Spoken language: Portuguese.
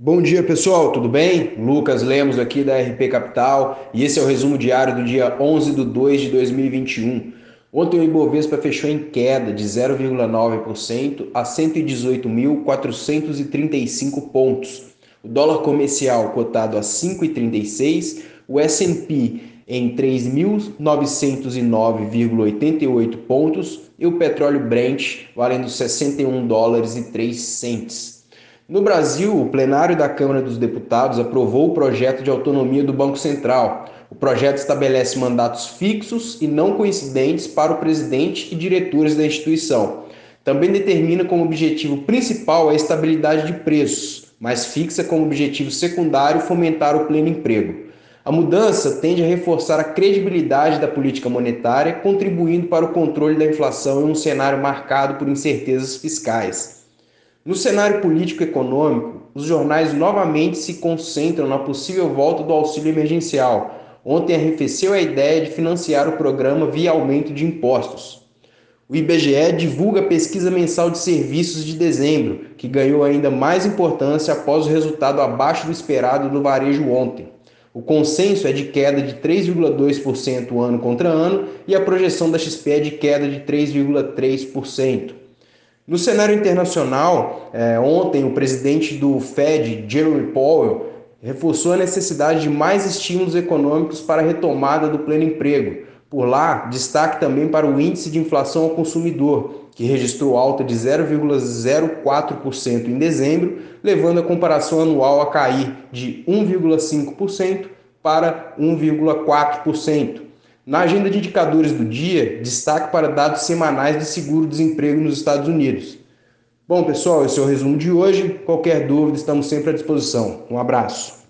Bom dia pessoal, tudo bem? Lucas Lemos aqui da RP Capital e esse é o resumo diário do dia 11 de 2 de 2021. Ontem o Ibovespa fechou em queda de 0,9% a 118.435 pontos. O dólar comercial cotado a 5,36, o S&P em 3.909,88 pontos e o petróleo Brent valendo 61 dólares e 3 centes. No Brasil, o plenário da Câmara dos Deputados aprovou o projeto de autonomia do Banco Central. O projeto estabelece mandatos fixos e não coincidentes para o presidente e diretores da instituição. Também determina como objetivo principal a estabilidade de preços, mas fixa como objetivo secundário fomentar o pleno emprego. A mudança tende a reforçar a credibilidade da política monetária, contribuindo para o controle da inflação em um cenário marcado por incertezas fiscais. No cenário político-econômico, os jornais novamente se concentram na possível volta do auxílio emergencial. Ontem arrefeceu a ideia de financiar o programa via aumento de impostos. O IBGE divulga a pesquisa mensal de serviços de dezembro, que ganhou ainda mais importância após o resultado abaixo do esperado do varejo ontem. O consenso é de queda de 3,2% ano contra ano e a projeção da XP é de queda de 3,3%. No cenário internacional, é, ontem o presidente do Fed, Jeremy Powell, reforçou a necessidade de mais estímulos econômicos para a retomada do pleno emprego. Por lá, destaque também para o índice de inflação ao consumidor, que registrou alta de 0,04% em dezembro, levando a comparação anual a cair de 1,5% para 1,4%. Na agenda de indicadores do dia, destaque para dados semanais de seguro-desemprego nos Estados Unidos. Bom, pessoal, esse é o resumo de hoje. Qualquer dúvida, estamos sempre à disposição. Um abraço.